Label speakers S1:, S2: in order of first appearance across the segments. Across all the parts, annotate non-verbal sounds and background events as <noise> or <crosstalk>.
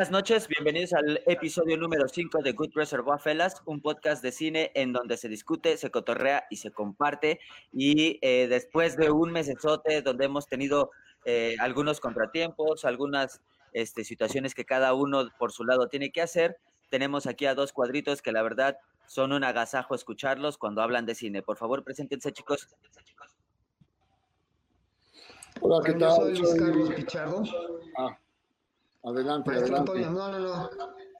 S1: Buenas noches, bienvenidos al episodio número 5 de Good Reservoir Fellas, un podcast de cine en donde se discute, se cotorrea y se comparte. Y eh, después de un mesesote donde hemos tenido eh, algunos contratiempos, algunas este, situaciones que cada uno por su lado tiene que hacer, tenemos aquí a dos cuadritos que la verdad son un agasajo escucharlos cuando hablan de cine. Por favor, preséntense chicos.
S2: Hola, ¿qué tal?
S3: Soy Luis Carlos Pichardo.
S2: Ah, adelante,
S3: Maestro
S2: adelante.
S3: Antonio, no, no, no.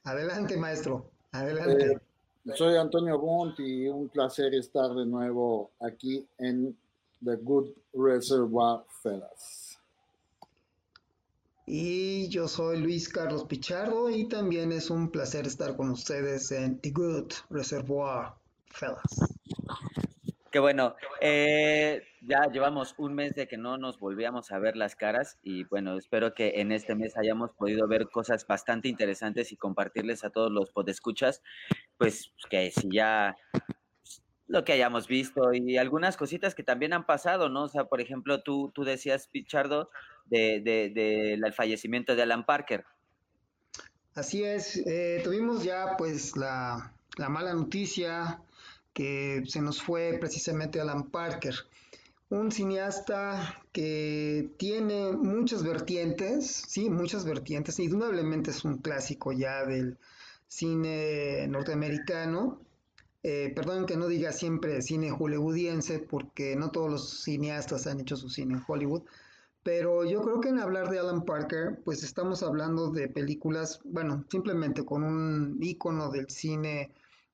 S3: Adelante, maestro. Adelante.
S2: Eh, soy Antonio Bont y un placer estar de nuevo aquí en The Good Reservoir Fellas.
S3: Y yo soy Luis Carlos Pichardo y también es un placer estar con ustedes en The Good Reservoir Fellas.
S1: Qué bueno. Eh, ya llevamos un mes de que no nos volvíamos a ver las caras y bueno, espero que en este mes hayamos podido ver cosas bastante interesantes y compartirles a todos los podescuchas, pues que si ya lo que hayamos visto y algunas cositas que también han pasado, ¿no? O sea, por ejemplo, tú, tú decías, Pichardo, del de, de, de fallecimiento de Alan Parker.
S3: Así es, eh, tuvimos ya pues la, la mala noticia que se nos fue precisamente Alan Parker, un cineasta que tiene muchas vertientes, sí, muchas vertientes, indudablemente es un clásico ya del cine norteamericano. Eh, perdón que no diga siempre cine hollywoodiense, porque no todos los cineastas han hecho su cine en Hollywood, pero yo creo que en hablar de Alan Parker, pues estamos hablando de películas, bueno, simplemente con un ícono del cine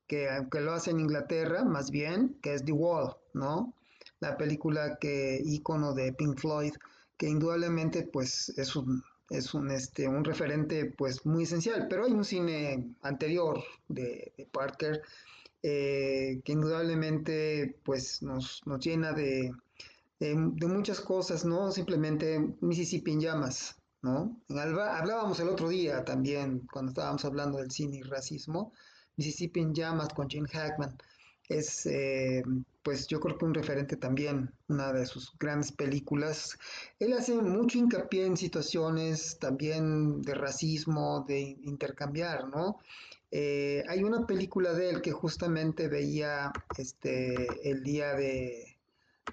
S3: que, que, lo hace en Inglaterra, más bien, que es The Wall, ¿no? La película que ícono de Pink Floyd, que indudablemente pues es un es un este un referente pues muy esencial, pero hay un cine anterior de, Parker eh, que indudablemente pues nos, nos llena de, de, de, muchas cosas, ¿no? Simplemente Mississippi en llamas, ¿no? Hablábamos el otro día también cuando estábamos hablando del cine y racismo, Mississippi en llamas con Gene Hackman. Es, eh, pues yo creo que un referente también, una de sus grandes películas. Él hace mucho hincapié en situaciones también de racismo, de intercambiar, ¿no? Eh, hay una película de él que justamente veía este, el día de,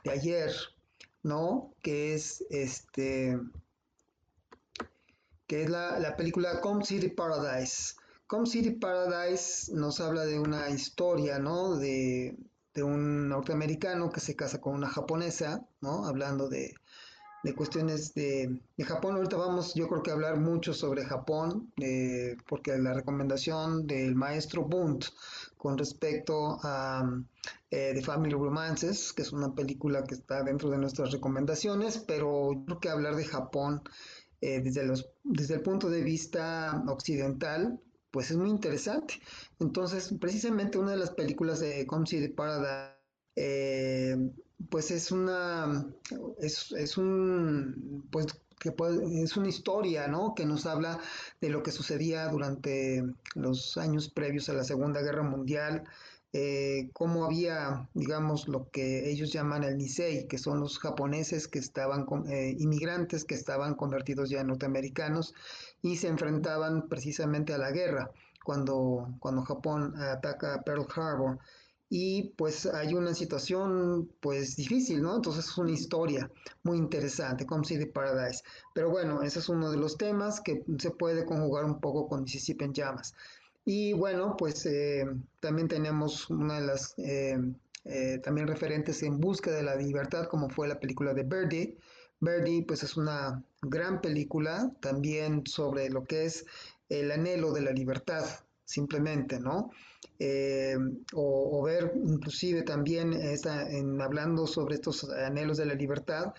S3: de ayer, ¿no? Que es este que es la, la película Come City Paradise. Come City Paradise nos habla de una historia, ¿no? De, de, un norteamericano que se casa con una japonesa, ¿no? Hablando de, de cuestiones de, de, Japón. Ahorita vamos, yo creo que hablar mucho sobre Japón, eh, porque la recomendación del maestro Bunt con respecto a eh, The Family Romances, que es una película que está dentro de nuestras recomendaciones, pero yo creo que hablar de Japón eh, desde, los, desde el punto de vista occidental, pues es muy interesante. Entonces, precisamente una de las películas de Come City Paradise, eh, pues es una, es, es un, pues que es una historia, ¿no? Que nos habla de lo que sucedía durante los años previos a la Segunda Guerra Mundial, eh, cómo había, digamos, lo que ellos llaman el Nisei, que son los japoneses que estaban, eh, inmigrantes que estaban convertidos ya en norteamericanos y se enfrentaban precisamente a la guerra cuando, cuando Japón ataca Pearl Harbor. Y pues hay una situación pues difícil, ¿no? Entonces es una historia muy interesante, como City Paradise. Pero bueno, ese es uno de los temas que se puede conjugar un poco con Mississippi en llamas. Y bueno, pues eh, también tenemos una de las eh, eh, también referentes en busca de la libertad, como fue la película de Birdie. Birdie, pues es una gran película también sobre lo que es el anhelo de la libertad, simplemente, ¿no? O, o, ver inclusive también esta, en, hablando sobre estos anhelos de la libertad,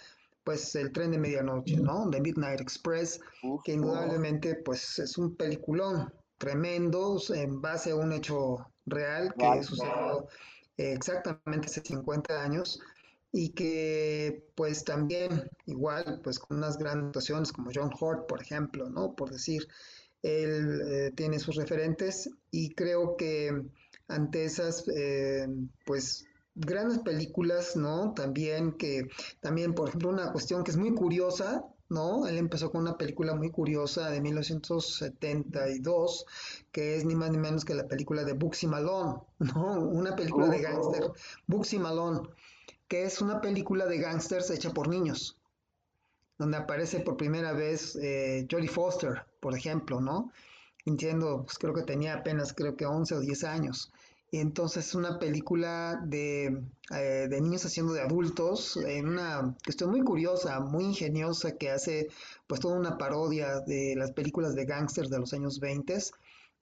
S3: pues el tren de medianoche, ¿no? The Midnight Express, Uf, que indudablemente pues es un peliculón, tremendos en base a un hecho real que wow, sucedió wow. exactamente hace 50 años y que pues también igual pues con unas grandes actuaciones como John Hurt por ejemplo no por decir él eh, tiene sus referentes y creo que ante esas eh, pues grandes películas no también que también por ejemplo una cuestión que es muy curiosa ¿no? Él empezó con una película muy curiosa de 1972, que es ni más ni menos que la película de Bugsy Malone, ¿no? Una película de gángster, Bugsy Malone, que es una película de gángsters hecha por niños, donde aparece por primera vez eh, Jodie Foster, por ejemplo, ¿no? Entiendo, pues creo que tenía apenas, creo que 11 o 10 años. Y entonces es una película de, eh, de, niños haciendo de adultos, en una cuestión muy curiosa, muy ingeniosa, que hace pues toda una parodia de las películas de gángsters de los años 20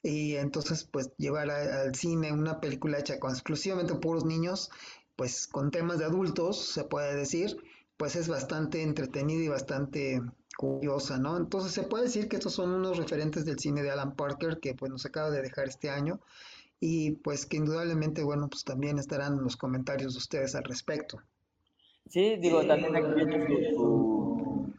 S3: y entonces pues llevar al cine una película hecha exclusivamente puros niños, pues con temas de adultos, se puede decir, pues es bastante entretenida y bastante curiosa, ¿no? Entonces se puede decir que estos son unos referentes del cine de Alan Parker que pues nos acaba de dejar este año y pues que indudablemente, bueno, pues también estarán los comentarios de ustedes al respecto.
S1: Sí, digo, también aquí viene su,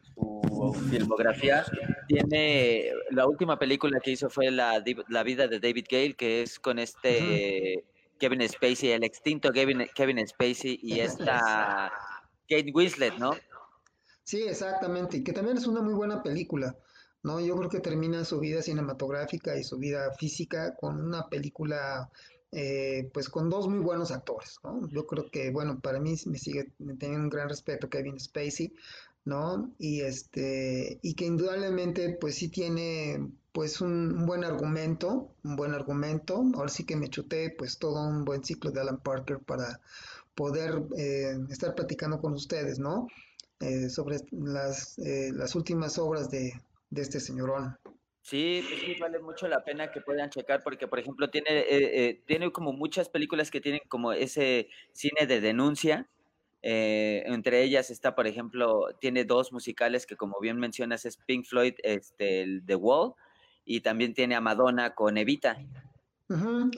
S1: filmografía. Tiene, la última película que hizo fue la, la vida de David Gale, que es con este Kevin Spacey, el extinto Kevin, Kevin Spacey y esta Kate Winslet, ¿no?
S3: Sí, exactamente, y que también es una muy buena película. ¿no? Yo creo que termina su vida cinematográfica y su vida física con una película, eh, pues con dos muy buenos actores, ¿no? Yo creo que, bueno, para mí me sigue teniendo un gran respeto Kevin Spacey, ¿no? Y este, y que indudablemente, pues sí tiene, pues un, buen argumento, un buen argumento. Ahora sí que me chuté, pues todo un buen ciclo de Alan Parker para poder eh, estar platicando con ustedes, ¿no? Eh, sobre las, las últimas obras de, de este señorón.
S1: Sí, pues sí, vale mucho la pena que puedan checar porque, por ejemplo, tiene, eh, eh, tiene como muchas películas que tienen como ese cine de denuncia. Eh, entre ellas está, por ejemplo, tiene dos musicales que, como bien mencionas, es Pink Floyd, este, el The Wall, y también tiene a Madonna con Evita.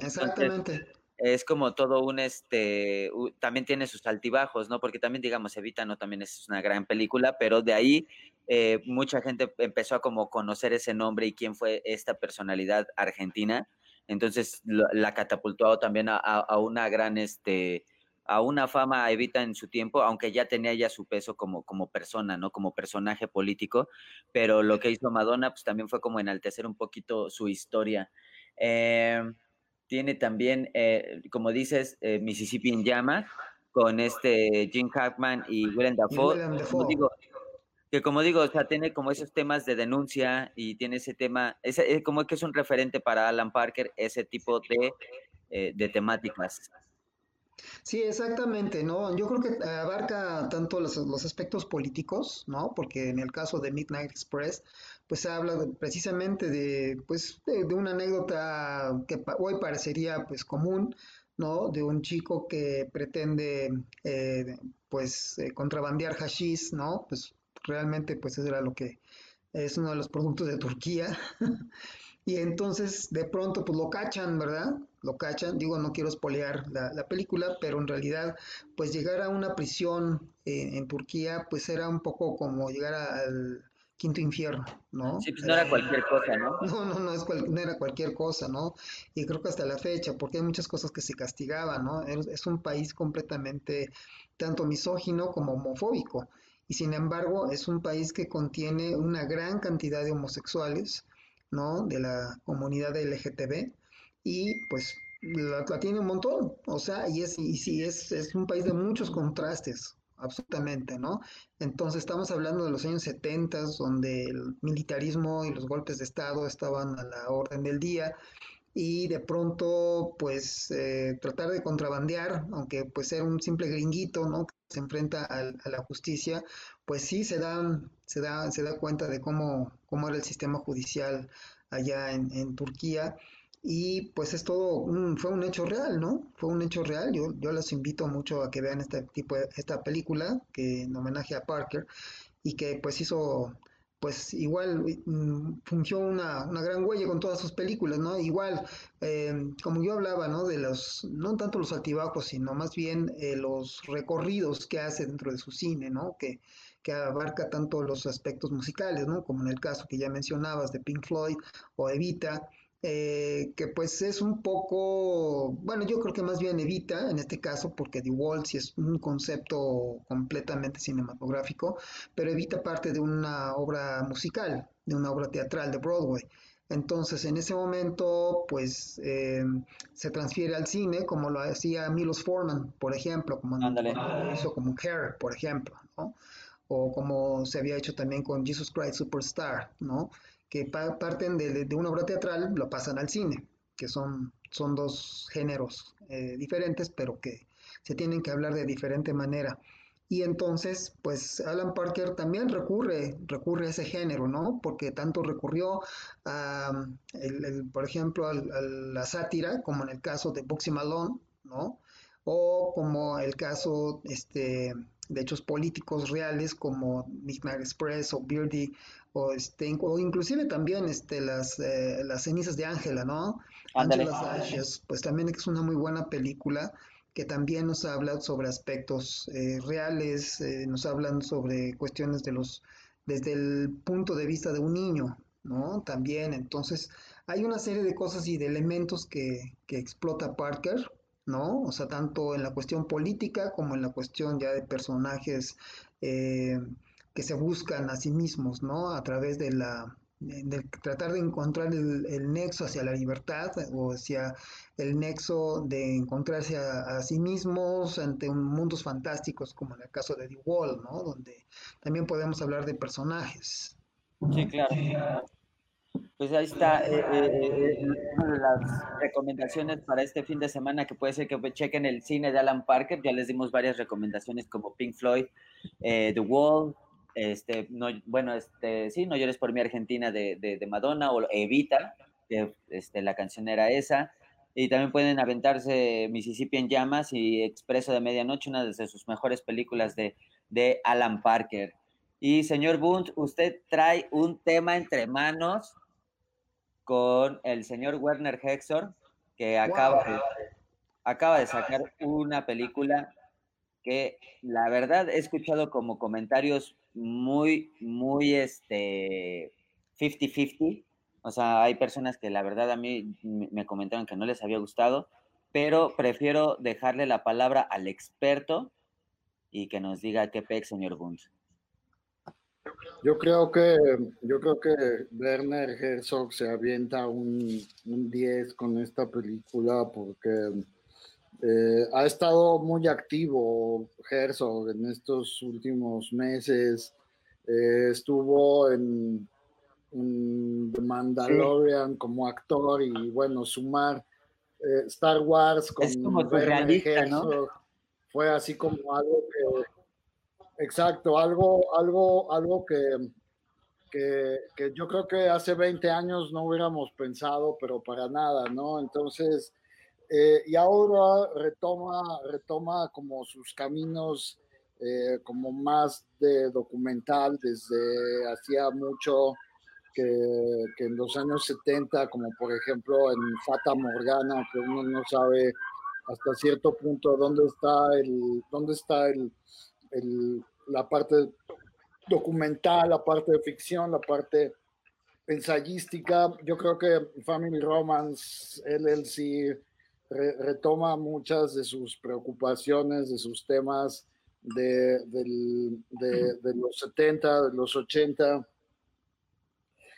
S3: exactamente.
S1: es como todo un, este, también tiene sus altibajos, ¿no? Porque también, digamos, Evita no también es una gran película, pero de ahí eh, mucha gente empezó a como conocer ese nombre y quién fue esta personalidad argentina. Entonces la catapultó también a, una gran, este, a una fama Evita en su tiempo, aunque ya tenía ya su peso como, como persona, ¿no? Como personaje político, pero lo que hizo Madonna, pues también fue como enaltecer un poquito su historia. Eh, tiene también, eh, como dices, Mississippi en llamas, con este Jim Hackman y Willem Dafoe. Digo, que como digo, o sea, tiene como esos temas de denuncia y tiene ese tema, es, eh, como que es un referente para Alan Parker, ese tipo de, eh, de temáticas.
S3: Sí, exactamente, ¿no? Yo creo que abarca tanto los, aspectos políticos, ¿no? Porque en el caso de Midnight Express, pues habla precisamente de, pues, de, una anécdota que hoy parecería, pues, común, ¿no? De un chico que pretende, eh, pues, contrabandear hashish, ¿no? Pues realmente pues eso era lo que es uno de los productos de Turquía. <laughs> y entonces de pronto pues lo cachan, ¿verdad? Lo cachan, digo, no quiero espolear la, película, pero en realidad pues llegar a una prisión en Turquía pues era un poco como llegar al quinto infierno, ¿no?
S1: Sí, pues no era cualquier cosa, ¿no? <laughs>
S3: No, no, no, es no era cualquier cosa, ¿no? Y creo que hasta la fecha, porque hay muchas cosas que se castigaban, ¿no? Es, un país completamente tanto misógino como homofóbico y sin embargo es un país que contiene una gran cantidad de homosexuales, ¿no? De la comunidad LGTB y pues la, tiene un montón, o sea, y es, y sí, es, es un país de muchos contrastes, absolutamente, ¿no? Entonces estamos hablando de los años 70, donde el militarismo y los golpes de Estado estaban a la orden del día, y de pronto pues eh, tratar de contrabandear, aunque pues ser un simple gringuito, ¿no? Que se enfrenta a, la justicia, pues sí se da, se da, se da cuenta de cómo, cómo era el sistema judicial allá en, Turquía y pues es todo un, fue un hecho real, ¿no? Fue un hecho real. Yo, yo los invito mucho a que vean este tipo esta película que en homenaje a Parker y que pues hizo pues igual mm, fungió una, una, gran huella con todas sus películas, ¿no? Igual, eh, como yo hablaba, ¿no? De los, no tanto los altibajos, sino más bien eh, los recorridos que hace dentro de su cine, ¿no? Que, que abarca tanto los aspectos musicales, ¿no? Como en el caso que ya mencionabas de Pink Floyd o Evita, eh, que pues es un poco, bueno, yo creo que más bien evita en este caso, porque The Wall sí es un concepto completamente cinematográfico, pero evita parte de una obra musical, de una obra teatral de Broadway. Entonces, en ese momento, pues eh, se transfiere al cine, como lo hacía Milos Forman, por ejemplo, como lo hizo como Hair, por ejemplo, ¿no? O como se había hecho también con Jesus Christ Superstar, ¿no? Que parten de, una obra teatral, lo pasan al cine, que son, son dos géneros eh, diferentes, pero que se tienen que hablar de diferente manera. Y entonces, pues Alan Parker también recurre, recurre a ese género, ¿no? Porque tanto recurrió a, por ejemplo, a, la sátira, como en el caso de Boxy Malone, ¿no? O como el caso este, de hechos políticos reales como Midnight Express o Beardy o, este, o inclusive también este, las, eh, las cenizas de Ángela, ¿no? Ashes, pues también es una muy buena película que también nos habla sobre aspectos eh, reales, eh, nos hablan sobre cuestiones de los, desde el punto de vista de un niño, ¿no? También, entonces, hay una serie de cosas y de elementos que, que explota Parker, ¿no? O sea, tanto en la cuestión política como en la cuestión ya de personajes eh, que se buscan a sí mismos, ¿no? A través de la de tratar de encontrar el, nexo hacia la libertad o hacia el nexo de encontrarse a, sí mismos ante un, mundos fantásticos como en el caso de The Wall, ¿no? Donde también podemos hablar de personajes.
S1: Sí, claro. Pues ahí está eh, eh, eh, una de las recomendaciones para este fin de semana que puede ser que chequen el cine de Alan Parker. Ya les dimos varias recomendaciones como Pink Floyd, The Wall, este, no, bueno, este, sí, No llores por mi Argentina de, de, Madonna o Evita, que este, la canción era esa. Y también pueden aventarse Mississippi en llamas y Expreso de Medianoche, una de sus mejores películas de, de Alan Parker. Y señor Bunt, usted trae un tema entre manos con el señor Werner Hexor, que acaba, de, acaba de sacar una película que la verdad he escuchado como comentarios muy, muy, este, 50-50. O sea, hay personas que la verdad a mí me comentaron que no les había gustado, pero prefiero dejarle la palabra al experto y que nos diga qué pec, señor Bunt.
S2: Yo creo que, yo creo que Werner Herzog se avienta un, 10 con esta película porque eh, ha estado muy activo Herzog en estos últimos meses. Eh, estuvo en, The Mandalorian como actor y bueno, sumar eh, Star Wars con Werner Herzog fue así como algo que Exacto, algo, algo, algo que, que, yo creo que hace 20 años no hubiéramos pensado, pero para nada, ¿no? Entonces, eh, y ahora retoma, retoma como sus caminos eh, como más de documental desde hacía mucho que, que, en los años 70, como por ejemplo en Fata Morgana, que uno no sabe hasta cierto punto dónde está el, dónde está el, la parte documental, la parte de ficción, la parte ensayística. Yo creo que Family Romance, LLC, retoma muchas de sus preocupaciones, de sus temas de, los 70, de los 80.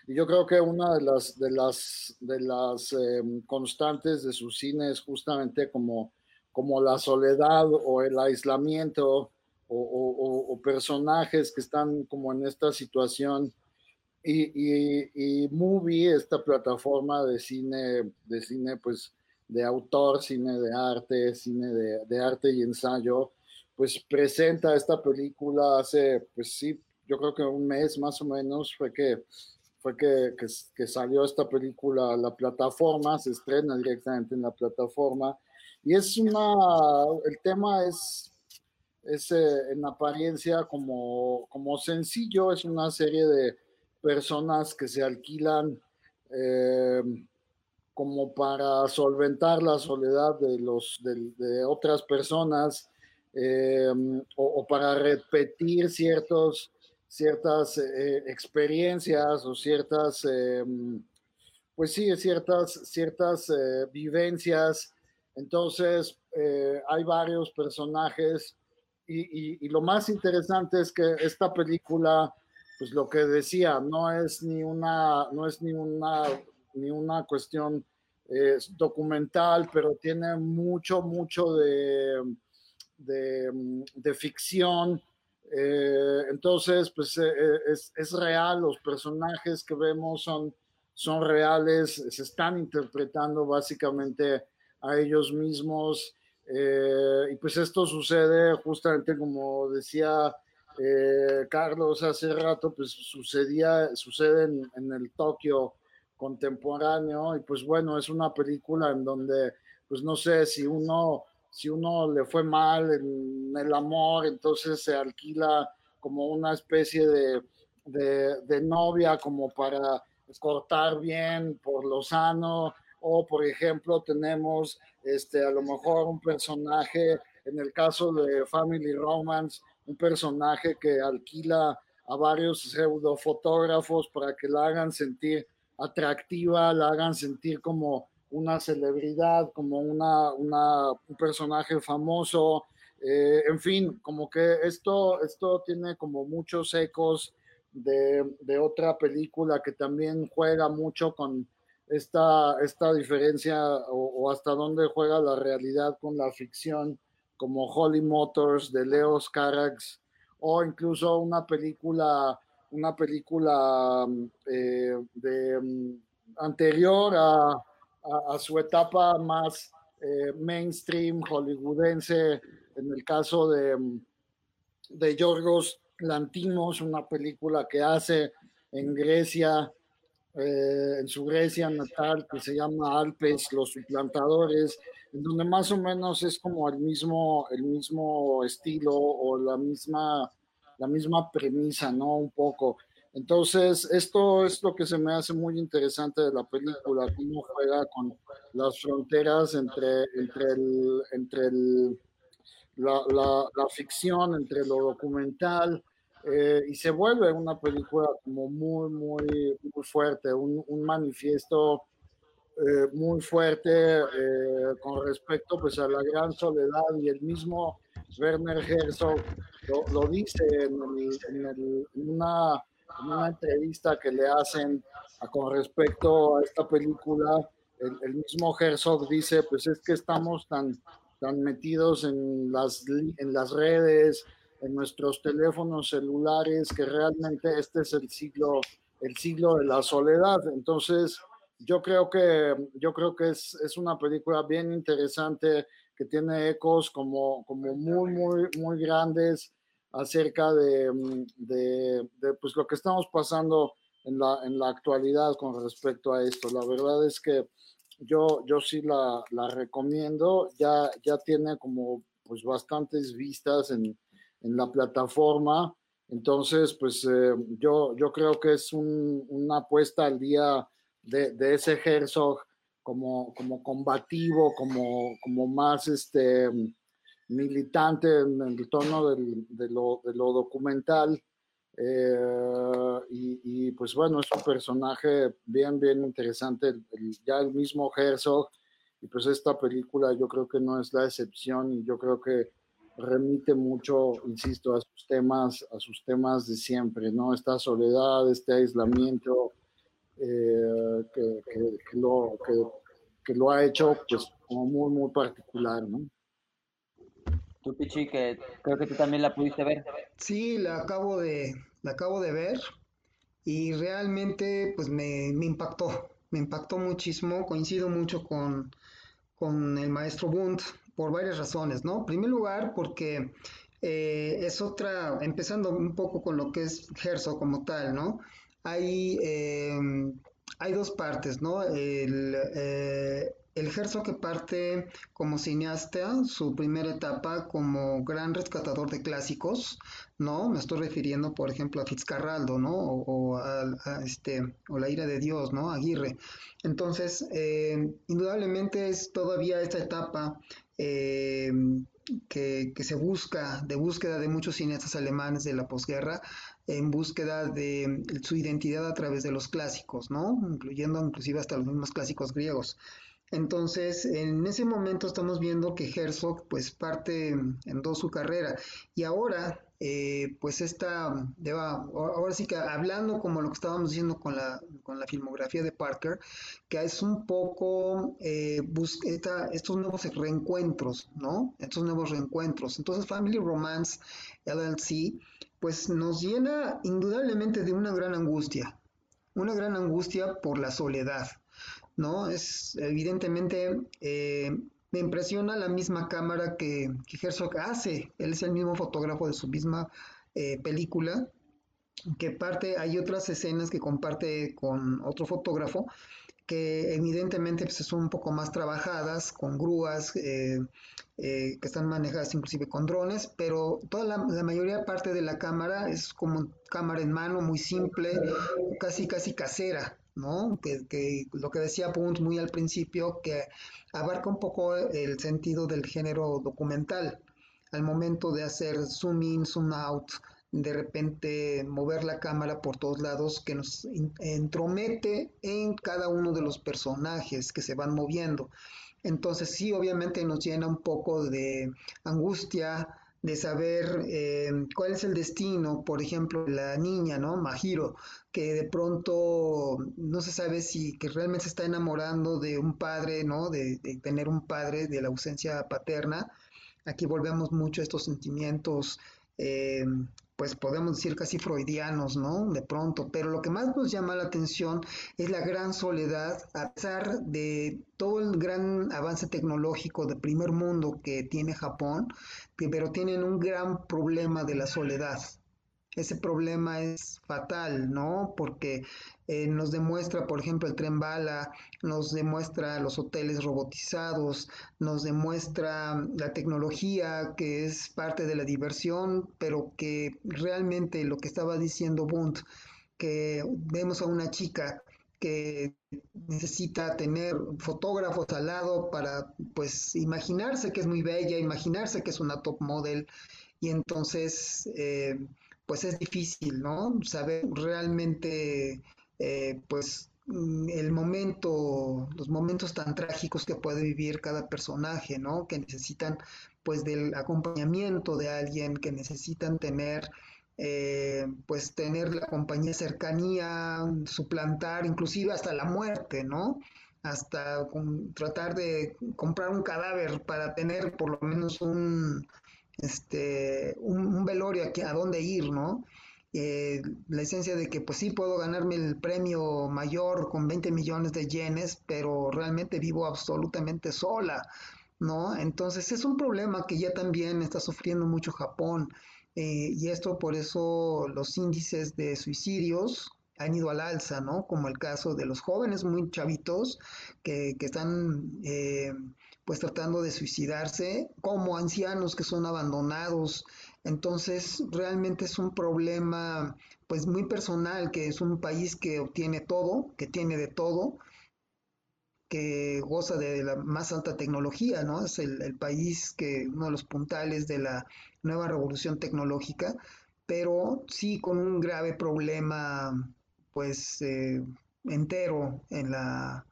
S2: Y yo creo que una de las, de las, de las em, constantes de su cine es justamente como, como la soledad o el aislamiento o, personajes que están como en esta situación. Y, y, Movie, esta plataforma de cine, de cine pues de autor, cine de arte, cine de, arte y ensayo, pues presenta esta película hace, pues sí, yo creo que un mes más o menos fue que fue que, que, salió esta película a la plataforma, se estrena directamente en la plataforma. Y es una, el tema es es eh, en apariencia como, como sencillo, es una serie de personas que se alquilan eh, como para solventar la soledad de, los, de, otras personas eh, o, para repetir ciertos, ciertas experiencias o ciertas pues sí, ciertas, ciertas eh, vivencias. Entonces, eh, hay varios personajes y, y, lo más interesante es que esta película, pues lo que decía, no es ni una, no es ni una, ni una cuestión eh, documental, pero tiene mucho, mucho de, de, ficción. entonces, pues es, es real, los personajes que vemos son son reales, se están interpretando básicamente a ellos mismos. Eh, y pues esto sucede justamente como decía eh, Carlos hace rato, pues sucedía, sucede en, el Tokio contemporáneo y pues bueno, es una película en donde pues no sé si uno, si uno le fue mal en el amor, entonces se alquila como una especie de, de novia como para cortar bien por lo sano, o por ejemplo tenemos este, a lo mejor un personaje, en el caso de Family Romance, un personaje que alquila a varios pseudofotógrafos para que la hagan sentir atractiva, la hagan sentir como una celebridad, como una, una un personaje famoso, eh, en fin, como que esto, esto tiene como muchos ecos de, otra película que también juega mucho con esta, esta diferencia o, hasta dónde juega la realidad con la ficción, como Holly Motors de Leo Carax, o incluso una película, una película eh, de, mm, anterior a, su etapa más eh, mainstream hollywoodense, en el caso de, mm, de Yorgos Lantimos, una película que hace en Grecia, eh, en su Grecia natal, que se llama Alpes, Los Suplantadores, en donde más o menos es como el mismo, el mismo estilo o la misma, la misma premisa, ¿no? Un poco. Entonces, esto es lo que se me hace muy interesante de la película, cómo juega con las fronteras entre, entre, el, entre el, la, ficción, entre lo documental, eh, y se vuelve una película como muy, muy, muy fuerte, un, un manifiesto eh, muy fuerte eh, con respecto pues, a la gran soledad y el mismo Werner Herzog lo, lo dice en, en, una, en, una, entrevista que le hacen a, con respecto a esta película. El, el, mismo Herzog dice, pues es que estamos tan, tan metidos en las, en las redes, en nuestros teléfonos celulares, que realmente este es el siglo, el siglo de la soledad. Entonces, yo creo que, yo creo que es, es una película bien interesante, que tiene ecos como, como muy, muy, muy grandes acerca de, de, de pues, lo que estamos pasando en la, en la actualidad con respecto a esto. La verdad es que yo, yo sí la, la recomiendo, ya, ya tiene como pues bastantes vistas en, en la plataforma. Entonces, pues eh, yo, yo creo que es una apuesta al día de, de, ese Herzog como, como combativo, como, como más este, militante en el tono de, lo, de, lo, documental. Eh, y, y, pues bueno, es un personaje bien, bien interesante, ya el mismo Herzog, y pues esta película yo creo que no es la excepción y yo creo que remite mucho, insisto, a sus temas, a sus temas de siempre, ¿no? Esta soledad, este aislamiento eh, que, lo, que, lo, ha hecho, pues, como muy, muy particular, ¿no?
S1: Tú, Pichi, que creo que tú también la pudiste ver.
S3: Sí, la acabo de, la acabo de ver y realmente, pues, me, me impactó, me impactó muchísimo, coincido mucho con, con el maestro Bund por varias razones, ¿no? En primer lugar, porque eh, es otra, empezando un poco con lo que es Herzog como tal, ¿no? Hay, em, hay dos partes, ¿no? El, eh, el Herzog que parte como cineasta, su primera etapa como gran rescatador de clásicos, ¿no? Me estoy refiriendo, por ejemplo, a Fitzcarraldo, ¿no? O, a, este, o La ira de Dios, ¿no? Aguirre. Entonces, eh, indudablemente es todavía esta etapa eh, que, que, se busca, de búsqueda de muchos cineastas alemanes de la posguerra, en búsqueda de su identidad a través de los clásicos, ¿no? Incluyendo inclusive hasta los mismos clásicos griegos. Entonces, en ese momento estamos viendo que Herzog pues parte en dos su carrera y ahora eh, pues esta, ahora sí que hablando como lo que estábamos diciendo con la, con la filmografía de Parker, que es un poco eh, estos nuevos reencuentros, ¿no? Estos nuevos reencuentros. Entonces, Family Romance LLC pues nos llena indudablemente de una gran angustia, una gran angustia por la soledad ¿no? Es evidentemente, eh, me impresiona la misma cámara que, que, Herzog hace, él es el mismo fotógrafo de su misma eh, película, que parte, hay otras escenas que comparte con otro fotógrafo, que evidentemente pues, son un poco más trabajadas, con grúas, eh, que están manejadas inclusive con drones, pero toda la, la, mayoría parte de la cámara es como cámara en mano, muy simple, casi casi casera, ¿no? Que, lo que decía Punt muy al principio, que abarca un poco el sentido del género documental. Al momento de hacer zoom in, zoom out, de repente mover la cámara por todos lados, que nos entromete en cada uno de los personajes que se van moviendo. Entonces sí, obviamente nos llena un poco de angustia, de saber eh, cuál es el destino, por ejemplo, la niña, ¿no? Mahiro, que de pronto no se sabe si que realmente se está enamorando de un padre, ¿no? De, tener un padre, de la ausencia paterna. Aquí volvemos mucho a estos sentimientos eh, pues podemos decir casi freudianos, ¿no? De pronto, pero lo que más nos llama la atención es la gran soledad, a pesar de todo el gran avance tecnológico de primer mundo que tiene Japón, pero tienen un gran problema de la soledad. Ese problema es fatal, ¿no? Porque eh, nos demuestra, por ejemplo, el tren bala, nos demuestra los hoteles robotizados, nos demuestra la tecnología que es parte de la diversión, pero que realmente lo que estaba diciendo Bund, que vemos a una chica que necesita tener fotógrafos al lado para pues imaginarse que es muy bella, imaginarse que es una top model y entonces eh, pues es difícil, ¿no? Saber realmente eh, pues mm, el momento, los momentos tan trágicos que puede vivir cada personaje, ¿no? Que necesitan pues del acompañamiento de alguien, que necesitan tener eh, pues tener la compañía cercanía, suplantar inclusive hasta la muerte, ¿no? Hasta tratar de comprar un cadáver para tener por lo menos un, este, un, velorio a dónde ir, ¿no? Eh, la esencia de que pues sí puedo ganarme el premio mayor con 20 millones de yenes, pero realmente vivo absolutamente sola, ¿no? Entonces es un problema que ya también está sufriendo mucho Japón eh, y esto por eso los índices de suicidios han ido al alza, ¿no? Como el caso de los jóvenes muy chavitos que, que están eh, pues tratando de suicidarse, como ancianos que son abandonados. Entonces, realmente es un problema pues muy personal, que es un país que obtiene todo, que tiene de todo, que goza de la más alta tecnología, ¿no? Es el, país que, uno de los puntales de la nueva revolución tecnológica, pero sí con un grave problema, pues, eh, entero en la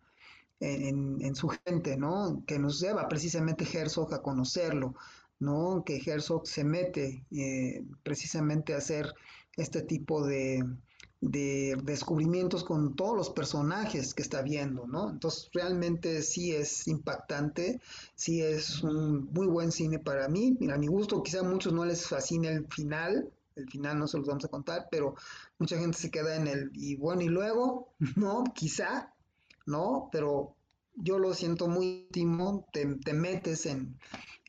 S3: en, su gente, ¿no? Que nos lleva precisamente Herzog a conocerlo, ¿no? Que Herzog se mete eh, precisamente a hacer este tipo de, de, descubrimientos con todos los personajes que está viendo, ¿no? Entonces realmente sí es impactante, sí es un muy buen cine para mí. Mira, a mi gusto, quizá a muchos no les fascine el final, el final no se los vamos a contar, pero mucha gente se queda en el, y bueno, y luego, <laughs> ¿no? Quizá, ¿no? Pero yo lo siento muy íntimo, te, metes en,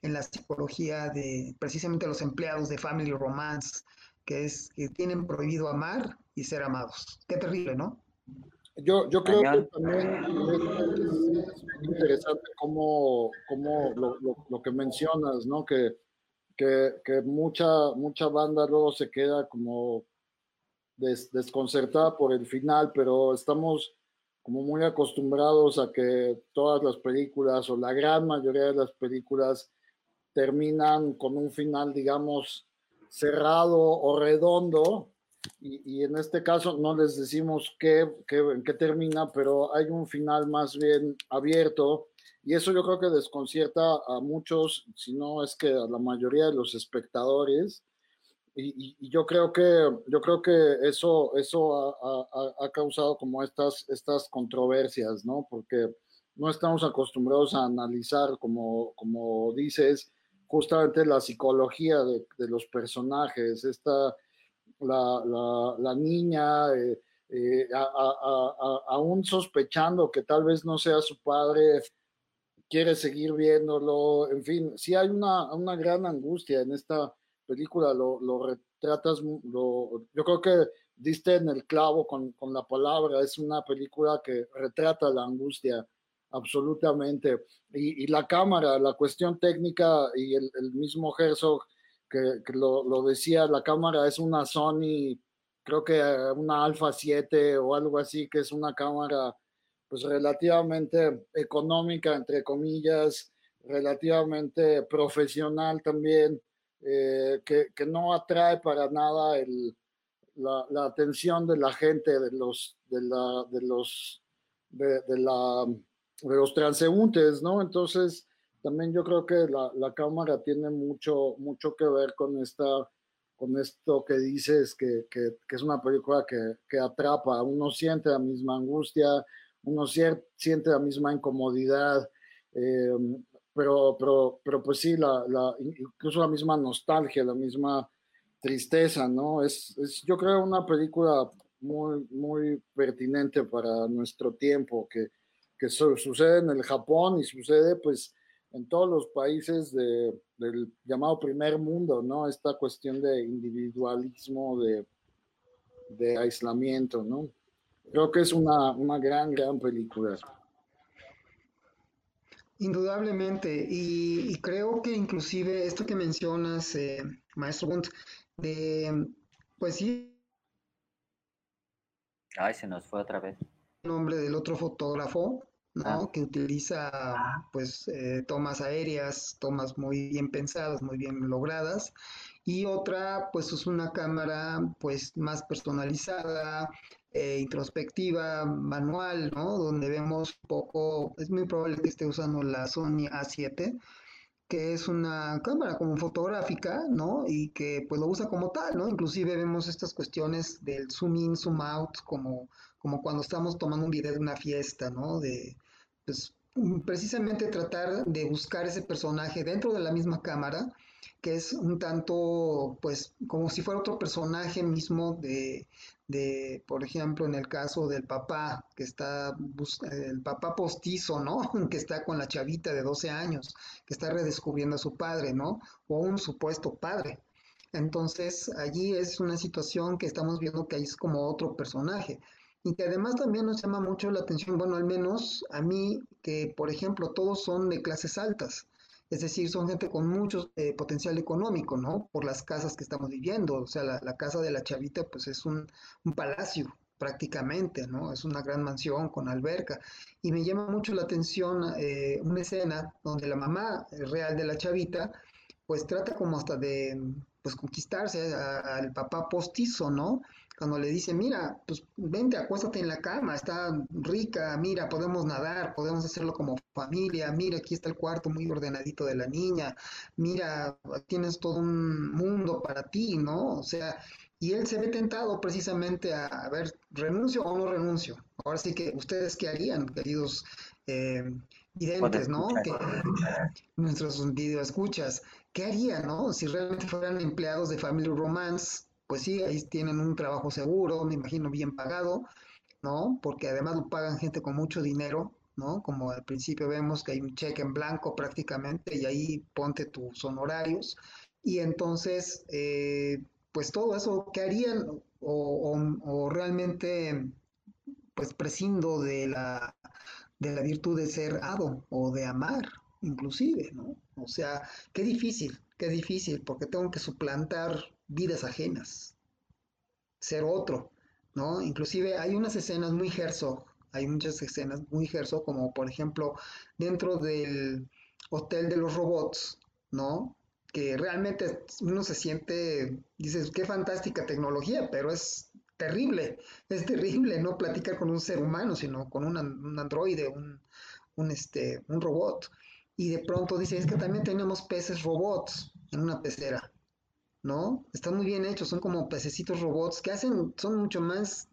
S3: la psicología de precisamente los empleados de Family Romance, que es que tienen prohibido amar y ser amados. Qué terrible, ¿no?
S2: Yo, yo creo que también es, interesante como, como lo, lo, que mencionas, ¿no? Que, que, que, mucha, mucha banda luego se queda como desconcertada por el final, pero estamos como muy acostumbrados a que todas las películas o la gran mayoría de las películas terminan con un final, digamos, cerrado o redondo. Y, en este caso no les decimos qué, qué, en qué termina, pero hay un final más bien abierto. Y eso yo creo que desconcierta a muchos, si no es que a la mayoría de los espectadores, y, yo creo que yo creo que eso eso ha, causado como estas estas controversias no porque no estamos acostumbrados a analizar como como dices justamente la psicología de, los personajes esta la, la, niña eh, eh, aún sospechando que tal vez no sea su padre quiere seguir viéndolo en fin sí hay una, una gran angustia en esta película lo, lo retratas, lo, yo creo que diste en el clavo con, con, la palabra, es una película que retrata la angustia absolutamente. Y, y la cámara, la cuestión técnica y el, el mismo Herzog que, que lo, lo, decía, la cámara es una Sony, creo que una Alpha 7 o algo así, que es una cámara pues relativamente económica, entre comillas, relativamente profesional también eh, que, que, no atrae para nada el, la, la, atención de la gente, de los, de la, de los, de, de, la, de los transeúntes, ¿no? Entonces, también yo creo que la, la, cámara tiene mucho, mucho que ver con esta con esto que dices, que, que, es una película que, que, atrapa, uno siente la misma angustia, uno siente la misma incomodidad, eh, pero, pero, pero pues sí, la, incluso la misma nostalgia, la misma tristeza, ¿no? Es, es, yo creo una película muy, muy pertinente para nuestro tiempo, que, que sucede en el Japón y sucede pues en todos los países de, del llamado primer mundo, ¿no? Esta cuestión de individualismo, de, de aislamiento, ¿no? Creo que es una, una gran, gran película.
S3: Indudablemente, y, creo que inclusive esto que mencionas, eh, maestro Bunt, de, pues sí.
S1: Ay, se nos fue otra vez.
S3: El nombre del otro fotógrafo, ¿no? Ah. Que utiliza, pues, eh, tomas aéreas, tomas muy bien pensadas, muy bien logradas, y otra, pues, es una cámara, pues, más personalizada, eh, introspectiva, manual, ¿no? Donde vemos poco, es muy probable que esté usando la Sony A7, que es una cámara como fotográfica, ¿no? Y que pues lo usa como tal, ¿no? Inclusive vemos estas cuestiones del zoom in, zoom out, como, como cuando estamos tomando un video de una fiesta, ¿no? De, pues, precisamente tratar de buscar ese personaje dentro de la misma cámara, que es un tanto, pues, como si fuera otro personaje mismo de, de, por ejemplo, en el caso del papá, que está, el papá postizo, ¿no? <laughs> Que está con la chavita de 12 años, que está redescubriendo a su padre, ¿no? O un supuesto padre. Entonces, allí es una situación que estamos viendo que ahí es como otro personaje. Y que además también nos llama mucho la atención, bueno, al menos a mí, que por ejemplo todos son de clases altas es decir, son gente con mucho eh, potencial económico, ¿no? Por las casas que estamos viviendo, o sea, la, casa de la chavita pues es un, palacio prácticamente, ¿no? Es una gran mansión con alberca. Y me llama mucho la atención eh, una escena donde la mamá real de la chavita pues trata como hasta de pues conquistarse al papá postizo, ¿no? Cuando le dice, mira, pues vente, acuéstate en la cama, está rica, mira, podemos nadar, podemos hacerlo como familia, mira, aquí está el cuarto muy ordenadito de la niña, mira, tienes todo un mundo para ti, ¿no? O sea, y él se ve tentado precisamente a, a ver, renuncio o no renuncio. Ahora sí que ustedes qué harían, queridos eh, videntes, ¿no? Que, nuestros video escuchas, ¿qué harían, no? Si realmente fueran empleados de Family Romance, pues sí, ahí tienen un trabajo seguro, me imagino bien pagado, ¿no? Porque además lo pagan gente con mucho dinero, ¿no? Como al principio vemos que hay un cheque en blanco prácticamente y ahí ponte tus honorarios. Y entonces, eh, pues todo eso, ¿qué harían? O, o, realmente, pues prescindo de la, de la virtud de ser ado o de amar, inclusive, ¿no? O sea, qué difícil, qué difícil, porque tengo que suplantar vidas ajenas, ser otro, ¿no? Inclusive hay unas escenas muy Herzog, hay muchas escenas muy Herzog, como por ejemplo dentro del Hotel de los Robots, ¿no? Que realmente uno se siente, dices, qué fantástica tecnología, pero es terrible, es terrible no platicar con un ser humano, sino con un, androide, un, un, este, un robot. Y de pronto dice, es que también tenemos peces robots en una pecera, ¿no? Están muy bien hechos, son como pececitos robots que hacen, son mucho más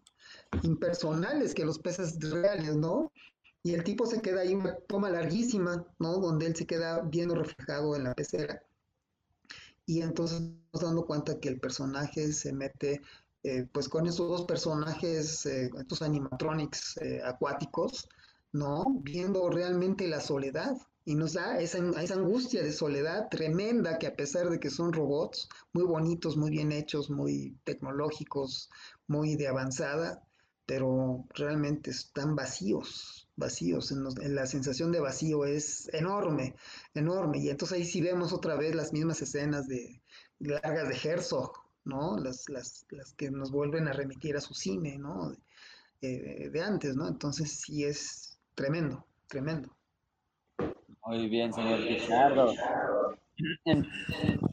S3: impersonales que los peces reales, ¿no? Y el tipo se queda ahí una toma larguísima, ¿no? Donde él se queda viendo reflejado en la pecera. Y entonces nos dando cuenta que el personaje se mete eh, pues con esos dos personajes, eh, estos animatronics eh, acuáticos, ¿no? Viendo realmente la soledad. Y nos da esa, esa, angustia de soledad tremenda que a pesar de que son robots muy bonitos, muy bien hechos, muy tecnológicos, muy de avanzada, pero realmente están vacíos, vacíos. La sensación de vacío es enorme, enorme. Y entonces ahí sí vemos otra vez las mismas escenas de largas de Herzog, ¿no? Las, las, las que nos vuelven a remitir a su cine, ¿no? De, de antes, ¿no? Entonces sí es tremendo, tremendo.
S1: Muy bien, señor Pichardo.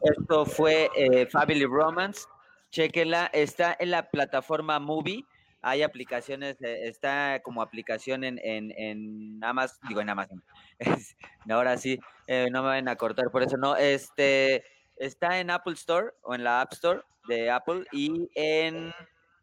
S1: Esto fue eh, Family Romance. Chequenla, está en la plataforma Movie. Hay aplicaciones, eh, está como aplicación en, en, en Amazon, digo en Amazon. <laughs> ahora sí, eh, no me van a cortar por eso, no. Este está en Apple Store o en la App Store de Apple y en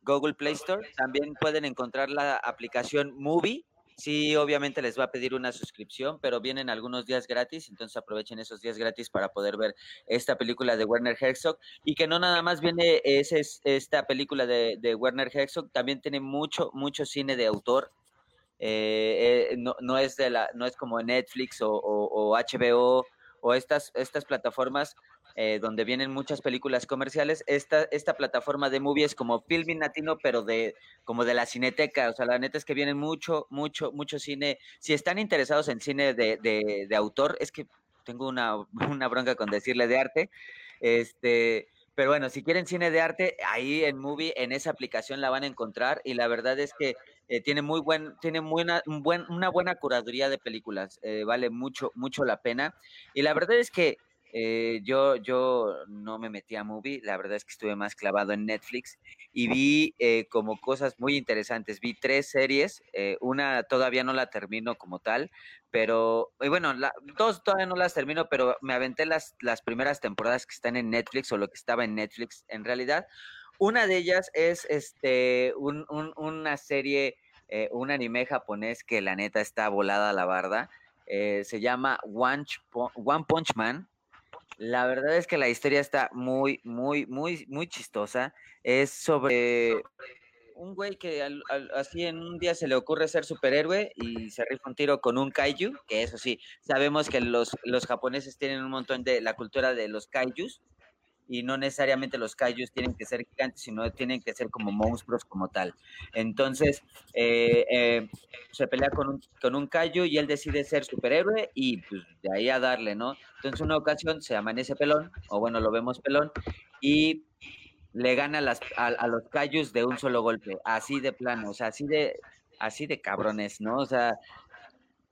S1: Google Play Store. También pueden encontrar la aplicación Movie. Sí, obviamente les va a pedir una suscripción, pero vienen algunos días gratis, entonces aprovechen esos días gratis para poder ver esta película de Werner Herzog y que no nada más viene ese, esta película de, Werner Herzog, también tiene mucho, mucho cine de autor. Eh, eh, no, no, es de la, no es como Netflix o, o, o HBO o estas, estas plataformas eh, donde vienen muchas películas comerciales. Esta, esta plataforma de movie es como filming latino, pero de como de la cineteca. O sea, la neta es que vienen mucho, mucho, mucho cine. Si están interesados en cine de, de, autor, es que tengo una, una bronca con decirle de arte. Este, pero bueno, si quieren cine de arte, ahí en Movie, en esa aplicación la van a encontrar y la verdad es que eh, tiene muy buen, tiene muy una, una buena curaduría de películas, eh, vale mucho, mucho la pena. Y la verdad es que eh, yo, yo no me metí a movie, la verdad es que estuve más clavado en Netflix y vi eh, como cosas muy interesantes. Vi tres series, eh, una todavía no la termino como tal, pero bueno, dos todavía no las termino, pero me aventé las, las primeras temporadas que están en Netflix o lo que estaba en Netflix en realidad. Una de ellas es este, un, una serie, un anime japonés que la neta está volada a la barda. se llama One Punch Man la verdad es que la historia está muy, muy, muy, muy chistosa. Es sobre un güey que así en un día se le ocurre ser superhéroe y se rifa un tiro con un kaiju, que eso sí, sabemos que los, los japoneses tienen un montón de la cultura de los kaijus, y no necesariamente los kaijus tienen que ser gigantes, sino tienen que ser como monstruos como tal. Entonces, eh, eh, se pelea con un, con un kaiju y él decide ser superhéroe y pues de ahí a darle, ¿no? Entonces, una ocasión se amanece pelón, o bueno, lo vemos pelón, y le gana las, a, los kaijus de un solo golpe, así de plano, o sea, así de, así de cabrones, ¿no? O sea,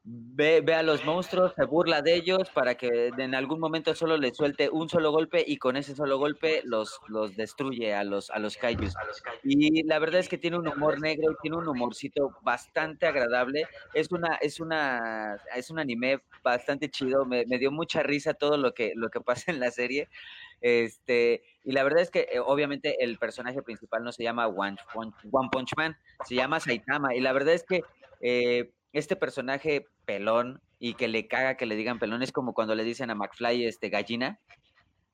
S1: Ve, a los monstruos, se burla de ellos para que en algún momento solo le suelte un solo golpe y con ese solo golpe los, los destruye a los, a los kaijus. Y la verdad es que tiene un humor negro y tiene un humorcito bastante agradable. Es una, es una, es un anime bastante chido. Me, me dio mucha risa todo lo que, lo que pasa en la serie. Este, y la verdad es que eh, obviamente el personaje principal no se llama One, One, Punch Man, se llama Saitama. Y la verdad es que eh, este personaje pelón y que le caga que le digan pelón es como cuando le dicen a McFly este gallina.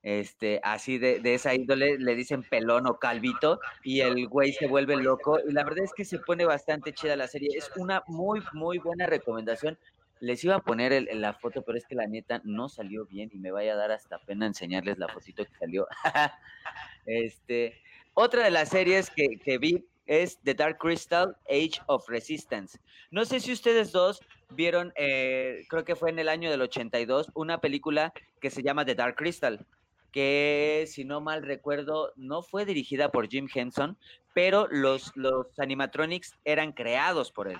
S1: Este, así de, de esa índole le dicen pelón o calvito y el güey se vuelve loco y la verdad es que se pone bastante chida la serie, es una muy muy buena recomendación. Les iba a poner la foto, pero es que la neta no salió bien y me vaya a dar hasta pena enseñarles la fotito que salió. <laughs> este, otra de las series que vi es The Dark Crystal Age of Resistance. No sé si ustedes dos vieron, eh, creo que fue en el año del 82, una película que se llama The Dark Crystal, que si no mal recuerdo no fue dirigida por Jim Henson, pero los, los animatronics eran creados por él.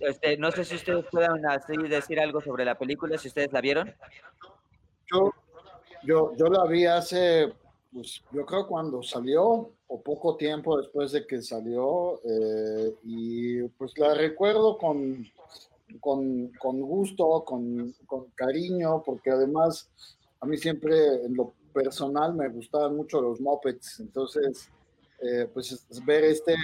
S1: Este, no sé si ustedes puedan decir algo sobre la película, si ustedes la vieron.
S2: Yo, yo, yo la vi hace pues yo creo cuando salió o poco tiempo después de que salió eh, y pues la recuerdo con, con, con gusto, con, con, cariño, porque además a mí siempre en lo personal me gustaban mucho los mopeds, entonces eh, pues ver este,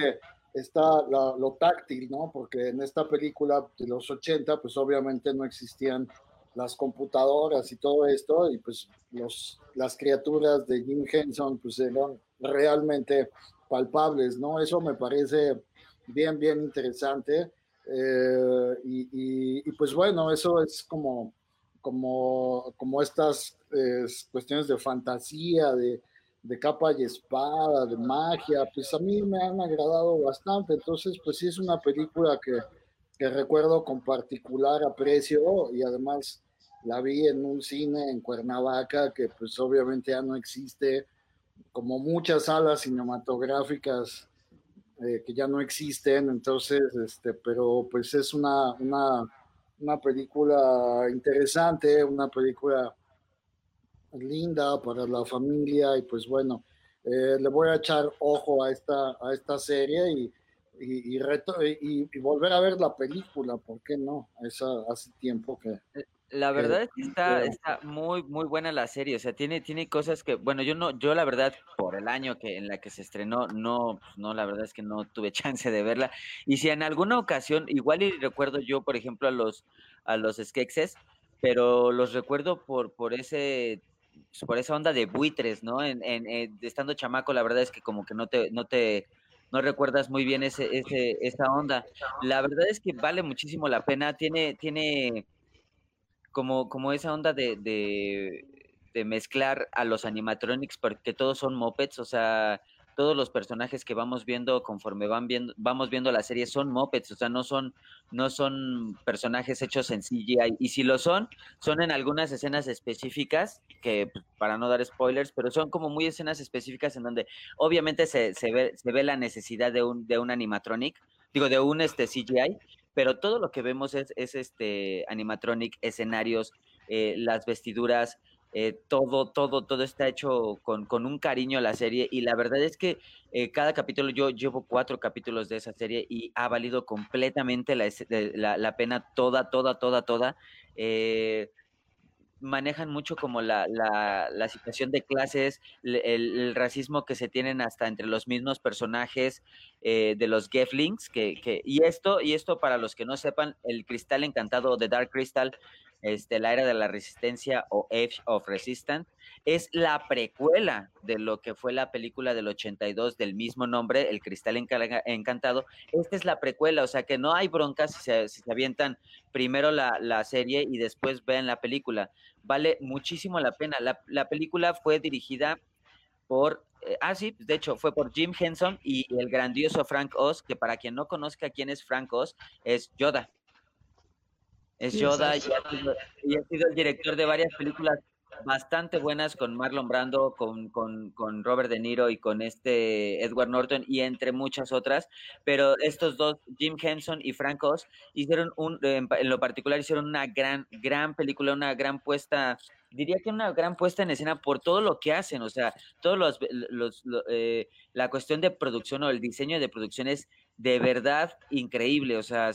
S2: esta, lo táctil, ¿no? Porque en esta película de los 80 pues obviamente no existían las computadoras y todo esto, y pues los, las criaturas de Jim Henson pues eran realmente palpables, ¿no? Eso me parece bien, bien interesante. Eh, y, pues bueno, eso es como, como, como estas cuestiones de fantasía, de, de capa y espada, de magia, pues a mí me han agradado bastante. Entonces, pues sí es una película que, que recuerdo con particular aprecio y además la vi en un cine en Cuernavaca que pues obviamente ya no existe, como muchas salas cinematográficas eh, que ya no existen, entonces, este, pero pues es una, una, una película interesante, una película linda para la familia y pues bueno, eh, le voy a echar ojo a esta, a esta serie y, y, y, y, volver a ver la película, ¿por qué no? Esa, hace tiempo que,
S1: eh, la verdad es que está, está muy, muy buena la serie. O sea, tiene, tiene cosas que, bueno, yo no, yo la verdad, por el año que en la que se estrenó, no, pues, no, la verdad es que no tuve <laughs> chance de verla. Y si en alguna ocasión, igual y recuerdo yo, por ejemplo, a los, a los Skekses, pero los recuerdo por, por ese, por esa onda de buitres, ¿no? En, en, estando chamaco, la verdad es que como que no te, no te, no recuerdas muy bien ese, ese, esa onda. La verdad es que vale muchísimo la pena. Tiene, tiene como, como esa onda de, de, mezclar a los animatronics, porque todos son mopeds, o sea, todos los personajes que vamos viendo conforme van viendo, vamos viendo la serie son mopeds, o sea, no son, no son personajes hechos en CGI. Y si lo son, son en algunas escenas específicas, que pues, para no dar spoilers, pero son como muy escenas específicas en donde obviamente se, se, ve, se ve la necesidad de un, de un animatronic, digo, de un este CGI, pero todo lo que vemos es, es este animatronic, escenarios, eh, las vestiduras, eh, todo, todo, todo está hecho con, con, un cariño a la serie y la verdad es que eh, cada capítulo, yo llevo cuatro capítulos de esa serie y ha valido completamente la, la, pena toda, toda, toda, toda. Eh, manejan mucho como la, la, la situación de clases, el, racismo que se tienen hasta entre los mismos personajes eh, de los Geflings, que, que, y esto, y esto para los que no sepan, el cristal encantado de Dark Crystal este, la era de la resistencia o Age of Resistance, es la precuela de lo que fue la película del 82 del mismo nombre, El Cristal Encantado. Esta es la precuela, o sea que no hay broncas si se, si se avientan primero la, la, serie y después ven la película. Vale muchísimo la pena. La, la película fue dirigida por, eh, ah sí, de hecho fue por Jim Henson y el grandioso Frank Oz, que para quien no conozca quién es Frank Oz, es Yoda. Es Yoda y ha, sido, el director de varias películas bastante buenas con Marlon Brando, con, con, con, Robert De Niro y con este Edward Norton y entre muchas otras, pero estos dos, Jim Henson y Frank Oz, hicieron un, en, lo particular hicieron una gran, gran película, una gran puesta, diría que una gran puesta en escena por todo lo que hacen, o sea, todos los, los, eh, la cuestión de producción o el diseño de producción es de verdad increíble, o sea,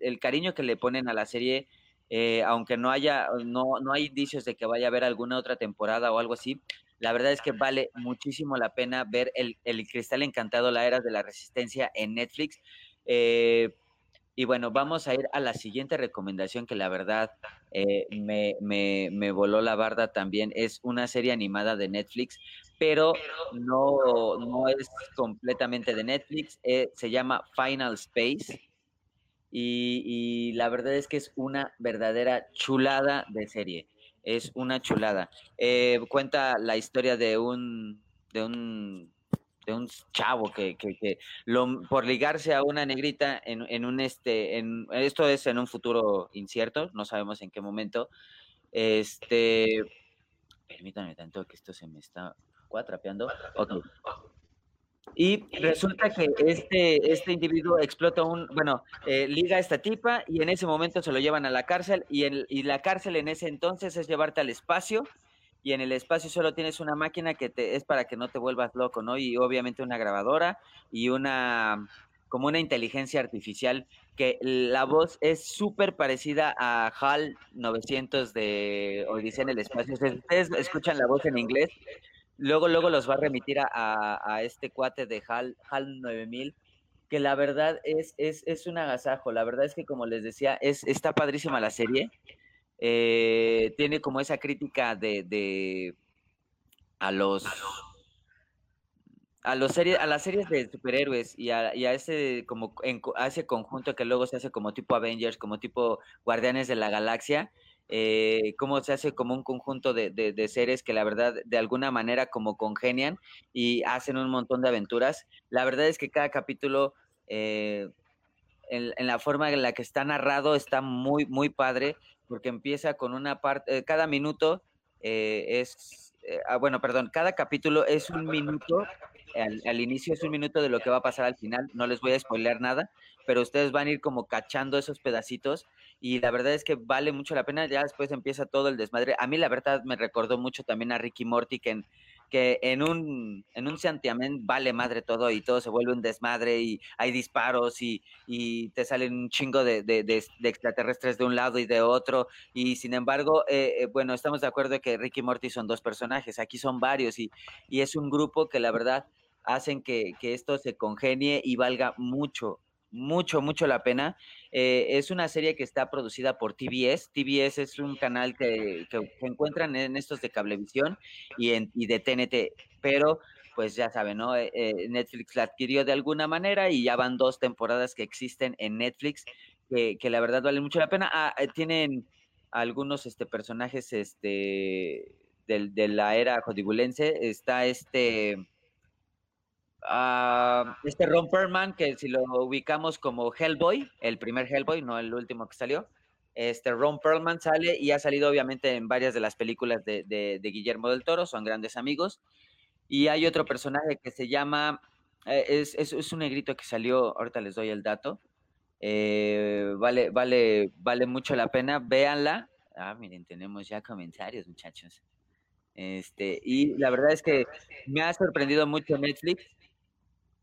S1: el cariño que le ponen a la serie, eh, aunque no haya, no, no hay indicios de que vaya a haber alguna otra temporada o algo así, la verdad es que vale muchísimo la pena ver el, el Cristal Encantado, la Era de la Resistencia en Netflix. Eh, y bueno, vamos a ir a la siguiente recomendación que la verdad eh, me, me, me, voló la barda también. Es una serie animada de Netflix, pero no, no es completamente de Netflix. Eh, se llama Final Space. Y, y, la verdad es que es una verdadera chulada de serie. Es una chulada. Eh, cuenta la historia de un, de un de un chavo que, que, lo, por ligarse a una negrita en, en, un este, en, esto es en un futuro incierto, no sabemos en qué momento, este, permítanme tanto que esto se me está cuatrapeando, ok. Y resulta que este, este individuo explota un, bueno, eh, liga a esta tipa y en ese momento se lo llevan a la cárcel y, el, y la cárcel en ese entonces es llevarte al espacio y en el espacio solo tienes una máquina que te, es para que no te vuelvas loco, ¿no? Y obviamente una grabadora y una, como una inteligencia artificial que la voz es súper parecida a HAL 900 de Odisea en el espacio. Ustedes escuchan la voz en inglés, luego, luego los va a remitir a, a, este cuate de HAL, HAL 9000 que la verdad es, es, es un agasajo. La verdad es que, como les decía, es, está padrísima la serie. Eh, tiene como esa crítica de, de a los a los series a las series de superhéroes y a, y a ese como a ese conjunto que luego se hace como tipo Avengers como tipo Guardianes de la Galaxia eh, cómo se hace como un conjunto de, de, seres que la verdad de alguna manera como congenian y hacen un montón de aventuras. La verdad es que cada capítulo eh, en, la forma en la que está narrado está muy muy padre porque empieza con una parte, eh, cada minuto eh, es, eh, ah, bueno, perdón, cada capítulo es un minuto, al, inicio es un minuto de lo que va a pasar al final, no les voy a spoilear nada, pero ustedes van a ir como cachando esos pedacitos y la verdad es que vale mucho la pena, ya después empieza todo el desmadre. A mí la verdad me recordó mucho también a Ricky Morty que en, que en un, en un santiamén vale madre todo y todo se vuelve un desmadre y hay disparos y, y te salen un chingo de, de, extraterrestres de un lado y de otro. Y sin embargo, eh, eh, bueno, estamos de acuerdo que Ricky Morty son dos personajes, aquí son varios y, y es un grupo que la verdad hacen que, que esto se congenie y valga mucho, mucho, mucho la pena. Eh, es una serie que está producida por TBS. TBS es un canal que, que, encuentran en estos de Cablevisión y, en, y de TNT, pero pues ya saben, ¿no? Eh, eh, Netflix la adquirió de alguna manera y ya van dos temporadas que existen en Netflix que, que la verdad vale mucho la pena. Ah, tienen algunos este, personajes este, del, de la era jodibulense. Está este Uh, este Ron Perlman, que si lo ubicamos como Hellboy, el primer Hellboy, no el último que salió. Este Ron Perlman sale y ha salido obviamente en varias de las películas de, Guillermo del Toro, son grandes amigos. Y hay otro personaje que se llama, eh, es, es, es, un negrito que salió, ahorita les doy el dato. Eh, vale, vale, vale mucho la pena, véanla. Ah, miren, tenemos ya comentarios, muchachos. Este, y la verdad es que me ha sorprendido mucho Netflix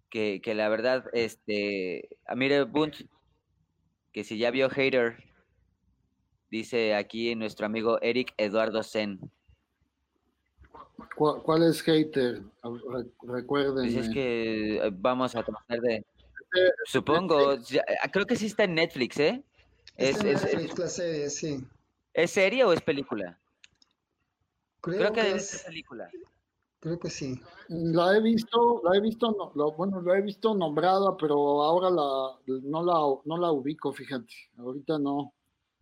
S1: que, que la verdad, este, Amire Bunt, que si ya vio Hater, dice aquí nuestro amigo Eric Eduardo Sen.
S2: ¿Cuál, cuál es Hater? Recuerden.
S1: Dices que eh, vamos a tratar de... Supongo, creo que sí está en Netflix, ¿eh?
S3: Es, es, Netflix, es, la serie, sí.
S1: ¿Es serie o es película?
S3: Creo,
S1: creo que,
S3: que
S1: debe
S3: es...
S1: ser película.
S3: Creo que sí.
S2: La he visto, la he visto, no, lo, bueno, la he visto nombrada, pero ahora la, no la, no la ubico, fíjate. Ahorita no.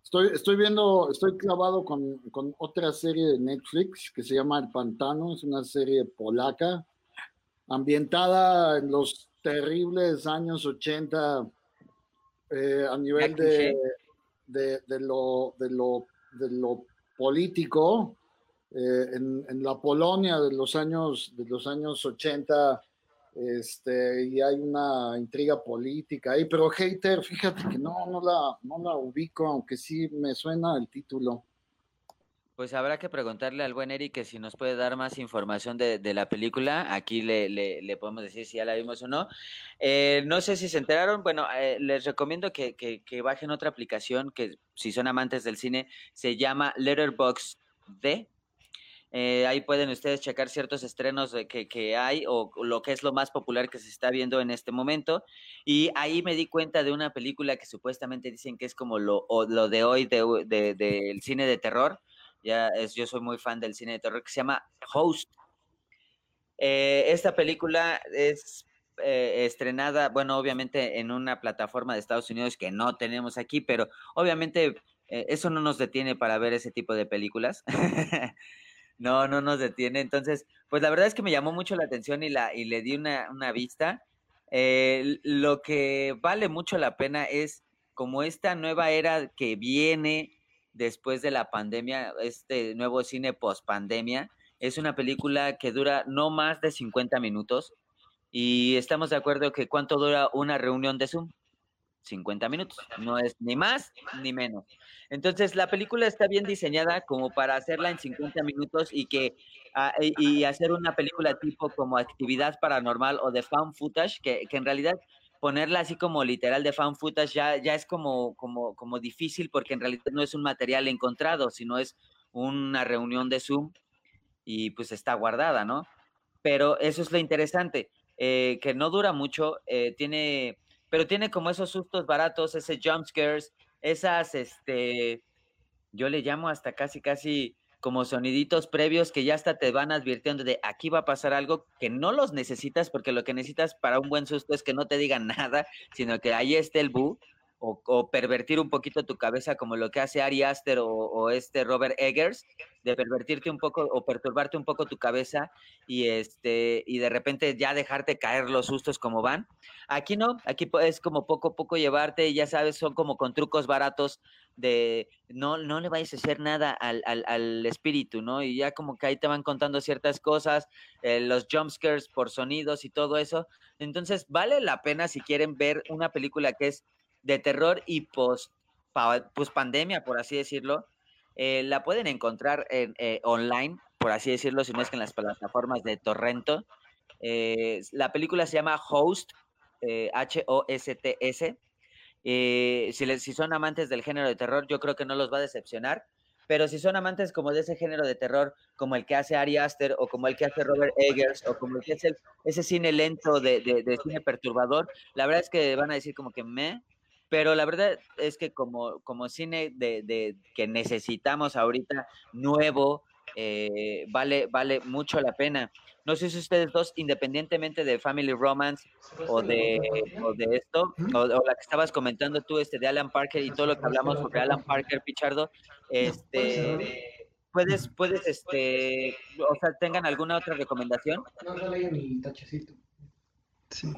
S2: Estoy, estoy viendo, estoy clavado con, con otra serie de Netflix que se llama El Pantano, es una serie polaca, ambientada en los terribles años 80 eh, a nivel de, de, de, lo, de, lo, de lo político, eh, en, la Polonia de los años, de los años 80, este, y hay una intriga política ahí, pero Hater, fíjate que no, no la, no la ubico, aunque sí me suena el título.
S1: Pues habrá que preguntarle al buen Eric si nos puede dar más información de, de la película. Aquí le, le, le, podemos decir si ya la vimos o no. Eh, no sé si se enteraron. Bueno, eh, les recomiendo que, que, que, bajen otra aplicación que, si son amantes del cine, se llama Letterboxd. Eh, ahí pueden ustedes checar ciertos estrenos que, que, hay o lo que es lo más popular que se está viendo en este momento. Y ahí me di cuenta de una película que supuestamente dicen que es como lo, lo de hoy del de, de, cine de terror. Ya es, yo soy muy fan del cine de terror que se llama Host. Eh, esta película es eh, estrenada, bueno, obviamente en una plataforma de Estados Unidos que no tenemos aquí, pero obviamente eso no nos detiene para ver ese tipo de películas. <laughs> no, no nos detiene. Entonces, pues la verdad es que me llamó mucho la atención y, la, y le di una, una vista. Eh, lo que vale mucho la pena es como esta nueva era que viene después de la pandemia, este nuevo cine post pandemia, es una película que dura no más de 50 minutos y estamos de acuerdo que cuánto dura una reunión de Zoom. 50 minutos, no es ni más ni menos. Entonces, la película está bien diseñada como para hacerla en 50 minutos y que ah, y hacer una película tipo como actividad paranormal o de found footage, que, que en realidad ponerla así como literal de fan footage ya, ya es como, como, como difícil porque en realidad no es un material encontrado, sino es una reunión de Zoom y pues está guardada, ¿no? Pero eso es lo interesante, eh, que no dura mucho, eh, tiene, pero tiene como esos sustos baratos, ese jump scares, esas, este, yo le llamo hasta casi, casi como soniditos previos que ya hasta te van advirtiendo de aquí va a pasar algo que no los necesitas porque lo que necesitas para un buen susto es que no te digan <laughs> nada, sino que ahí esté el bu o, pervertir un poquito tu cabeza como lo que hace Ari Aster o, este Robert Eggers, de pervertirte un poco o perturbarte un poco tu cabeza y este y de repente ya dejarte caer los sustos como van. Aquí no, aquí es como poco a poco llevarte, y ya sabes, son como con trucos baratos de no, no le vayas a hacer nada al, al, espíritu, ¿no? Y ya como que ahí te van contando ciertas cosas, eh, los jumpscares por sonidos y todo eso. Entonces, vale la pena si quieren ver una película que es de terror y post, pues pandemia, por así decirlo. Eh, la pueden encontrar en, eh, online, por así decirlo, si no es que en las plataformas de Torrento. la película se llama Host, H-O-S-T-S. Eh, si, si son amantes del género de terror, yo creo que no los va a decepcionar. Pero si son amantes como de ese género de terror, como el que hace Ari Aster, o como el que hace Robert Eggers, o como el que hace ese cine lento de, de, cine perturbador, la verdad es que van a decir como que me, pero la verdad es que como, como cine de, de que necesitamos ahorita nuevo, eh, vale, vale mucho la pena. No sé si ustedes dos, independientemente de Family Romance o de, o de esto, o, la que estabas comentando tú, este, de Alan Parker y todo lo que hablamos sobre Alan Parker, Pichardo, este, puedes, puedes, este, o sea, tengan alguna otra recomendación. No, mi tachecito.
S2: Sí.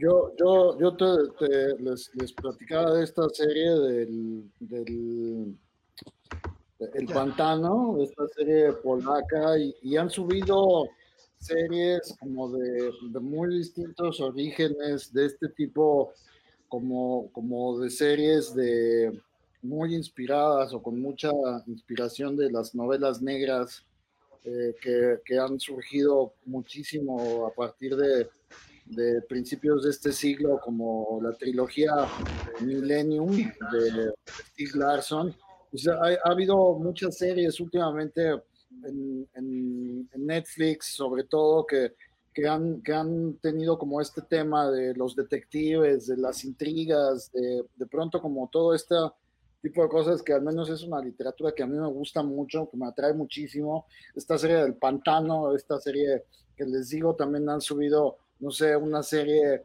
S2: Yo, yo, yo te, les, les, platicaba de esta serie del, del El Pantano, esta serie polaca, y, y han subido series como de, muy distintos orígenes de este tipo, como, como de series de muy inspiradas o con mucha inspiración de las novelas negras eh, que, han surgido muchísimo a partir de, de, principios de este siglo, como la trilogía Millennium de Steve Larson. ha, habido muchas series últimamente en, Netflix, sobre todo, que, que, han, que han tenido como este tema de los detectives, de las intrigas, de, de pronto como todo este tipo de cosas que al menos es una literatura que a mí me gusta mucho, que me atrae muchísimo. Esta serie del pantano, esta serie que les digo, también han subido, no sé, una serie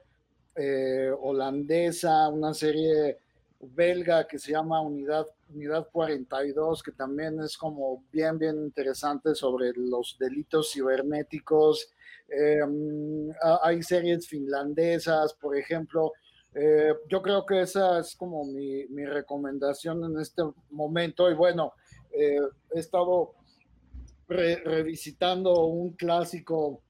S2: eh, holandesa, una serie belga que se llama Unidad, Unidad 42, que también es como bien, bien interesante sobre los delitos cibernéticos. Em, hay series finlandesas, por ejemplo. Eh, yo creo que esa es como mi, mi recomendación en este momento. Y bueno, eh, he estado revisitando un clásico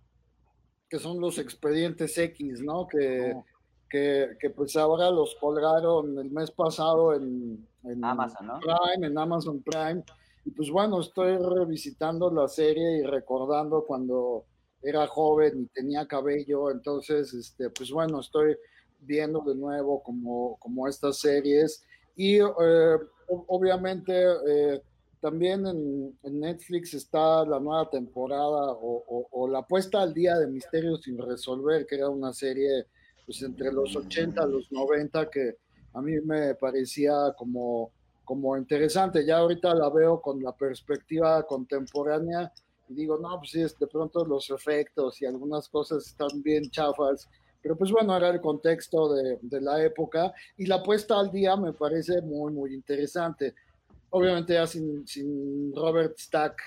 S2: que son los expedientes X, ¿no? Que, oh que, pues ahora los colgaron el mes pasado en,
S1: Amazon, ¿no?
S2: Prime, en Amazon Prime. Y pues bueno, estoy revisitando la serie y recordando cuando era joven y tenía cabello. Entonces, este, pues bueno, estoy viendo de nuevo como, como estas series. Y eh, obviamente eh, también en, Netflix está la nueva temporada o, o, la puesta al día de Misterios sin resolver, que era una serie pues entre los 80 y los 90 que a mí me parecía como, como interesante. Ya ahorita la veo con la perspectiva contemporánea y digo, no, pues sí, de pronto los efectos y algunas cosas están bien chafas, pero pues bueno, era el contexto de, de la época y la puesta al día me parece muy, muy interesante. Obviamente ya sin, sin Robert Stack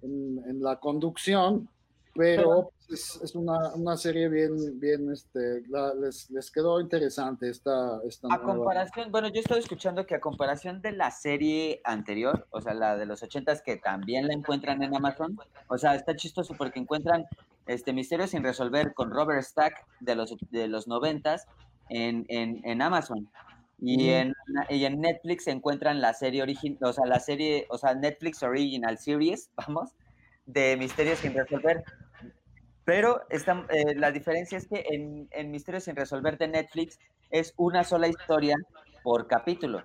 S2: en, la conducción, pero es, es una, una, serie bien, bien, este, les, les, quedó interesante esta, esta
S1: A comparación, bueno, yo estoy escuchando que a comparación de la serie anterior, o sea, la de los ochentas que también la encuentran en Amazon, o sea, está chistoso porque encuentran este Misterios sin resolver con Robert Stack de los, de los noventas en, en, en Amazon. Y, en, y en Netflix se encuentran la serie original, o sea, la serie, o sea, Netflix Original Series, <laughs> vamos, de Misterios sin resolver. Pero esta, eh, la diferencia es que en, en, Misterios sin resolver de Netflix es una sola historia por capítulo.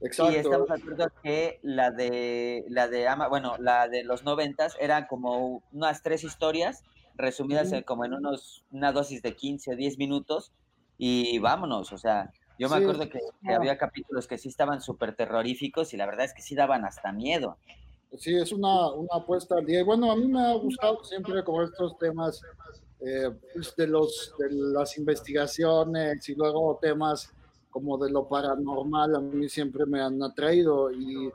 S1: Exacto. Y estamos de acuerdo que la de la de Ama, bueno, la de los noventas eran como unas tres historias resumidas como en unos una dosis de 15 o 10 minutos y vámonos, o sea, yo me acuerdo que, había capítulos que sí estaban súper terroríficos y la verdad es que sí daban hasta miedo.
S2: Sí, es una, una apuesta al día. Bueno, a mí me ha gustado siempre como estos temas eh, pues, de, los, de las investigaciones y luego temas como de lo paranormal, a mí siempre me han atraído. Y,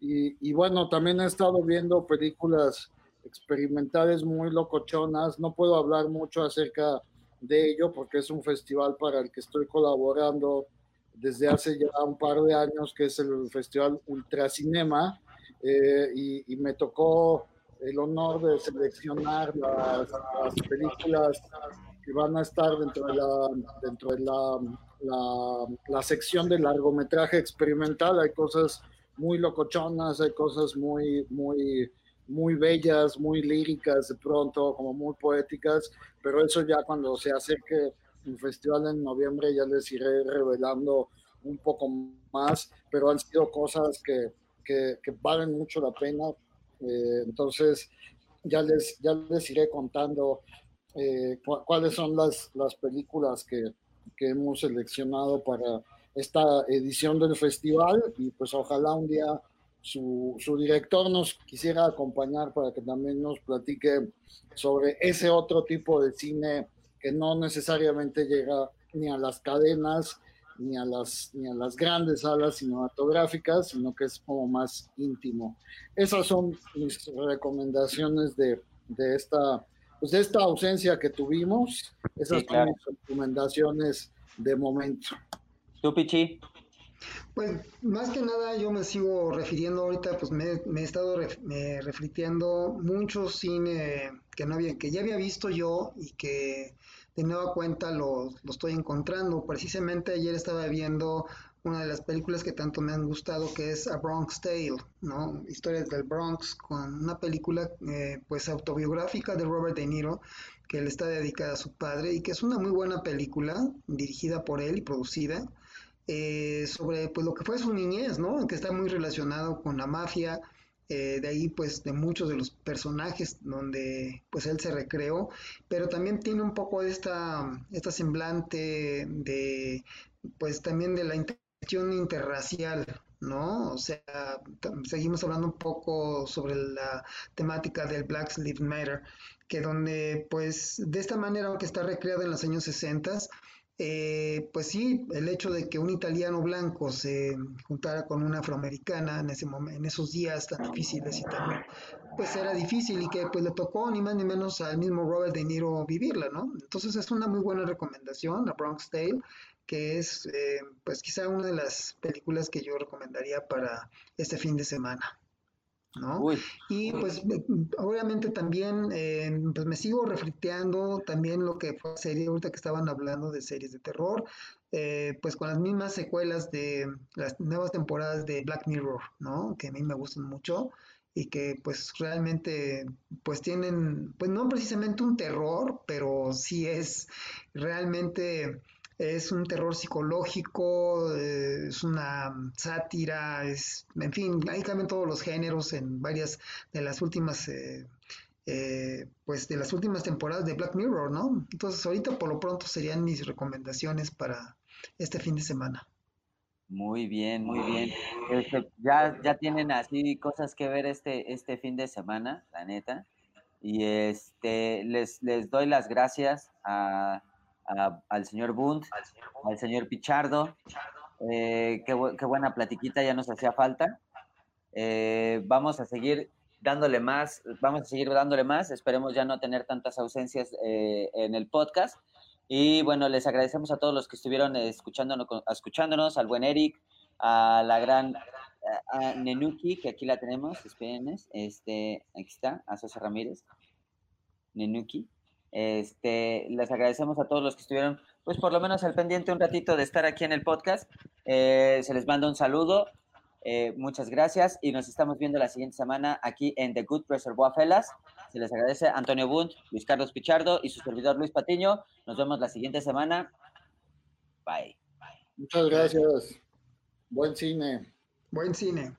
S2: y, y bueno, también he estado viendo películas experimentales muy locochonas. No puedo hablar mucho acerca de ello porque es un festival para el que estoy colaborando desde hace ya un par de años, que es el Festival Ultracinema, eh, y, me tocó el honor de seleccionar las, películas que van a estar dentro de la, dentro de la, la, la, sección de largometraje experimental. Hay cosas muy locochonas, hay cosas muy, muy muy bellas, muy líricas de pronto, como muy poéticas, pero eso ya cuando se acerque el festival en noviembre ya les iré revelando un poco más, pero han sido cosas que, que, valen mucho la pena. Eh, entonces, ya les, ya les iré contando eh, cuáles son las, las películas que, que hemos seleccionado para esta edición del festival y pues ojalá un día su, su, director nos quisiera acompañar para que también nos platique sobre ese otro tipo de cine que no necesariamente llega ni a las cadenas ni a las, ni a las grandes salas cinematográficas, sino que es como más íntimo. Esas son mis recomendaciones de, de esta, pues de esta ausencia que tuvimos. Esas son mis recomendaciones de momento.
S1: ¿Tú, Pichi?
S3: Pues más que nada yo me sigo refiriendo ahorita, pues me, he estado refiriendo mucho cine que no había, que ya había visto yo y que de nueva cuenta lo, lo, estoy encontrando. Precisamente ayer estaba viendo una de las películas que tanto me han gustado, que es A Bronx Tale, ¿no? Historias del Bronx, con una película eh, pues autobiográfica de Robert De Niro, que le está dedicada a su padre y que es una muy buena película, dirigida por él y producida. Eh, sobre pues lo que fue su niñez, ¿no? Que está muy relacionado con la mafia, eh, de ahí pues de muchos de los personajes donde pues él se recreó, pero también tiene un poco esta, esta semblante de pues también de la interacción interracial, ¿no? O sea, seguimos hablando un poco sobre la temática del Black Lives Matter, que donde pues de esta manera, aunque está recreado en los años 60, eh, pues sí, el hecho de que un italiano blanco se juntara con una afroamericana en ese en esos días tan difíciles y tan, pues era difícil y que pues le tocó ni más ni menos al mismo Robert De Niro vivirla, ¿no? Entonces es una muy buena recomendación, la Bronx Tale, que es eh, pues quizá una de las películas que yo recomendaría para este fin de semana. ¿No? y pues obviamente también eh, pues me sigo refliteando también lo que fue serie ahorita que estaban hablando de series de terror, eh, pues con las mismas secuelas de las nuevas temporadas de Black Mirror, ¿no? Que a mí me gustan mucho y que pues realmente pues tienen pues no precisamente un terror, pero sí es realmente es un terror psicológico, eh, es una sátira, es, en fin, ahí cambian todos los géneros en varias de las últimas, eh, eh, pues de las últimas temporadas de Black Mirror, ¿no? Entonces ahorita por lo pronto serían mis recomendaciones para este fin de semana.
S1: Muy bien, muy bien. Este, ya, ya tienen así cosas que ver este, este fin de semana, la neta. Y este les, les doy las gracias a al señor Bund, al señor Pichardo. Eh, qué, buena platiquita, ya nos hacía falta. Eh, vamos a seguir dándole más, vamos a seguir dándole más, esperemos ya no tener tantas ausencias eh, en el podcast. Y bueno, les agradecemos a todos los que estuvieron escuchándonos, escuchándonos al buen Eric, a la gran a Nenuki, que aquí la tenemos, espérenme, este, aquí está, a Sosa Ramírez, Nenuki. Este, les agradecemos a todos los que estuvieron, pues por lo menos al pendiente un ratito de estar aquí en el podcast. Eh, se les manda un saludo eh, muchas gracias y nos estamos viendo la siguiente semana aquí en The Good Preservoir Fellas. Se les agradece Antonio Bunt, Luis Carlos Pichardo y su servidor Luis Patiño. Nos vemos la siguiente semana. Bye.
S2: Muchas gracias. Buen cine.
S3: Buen cine.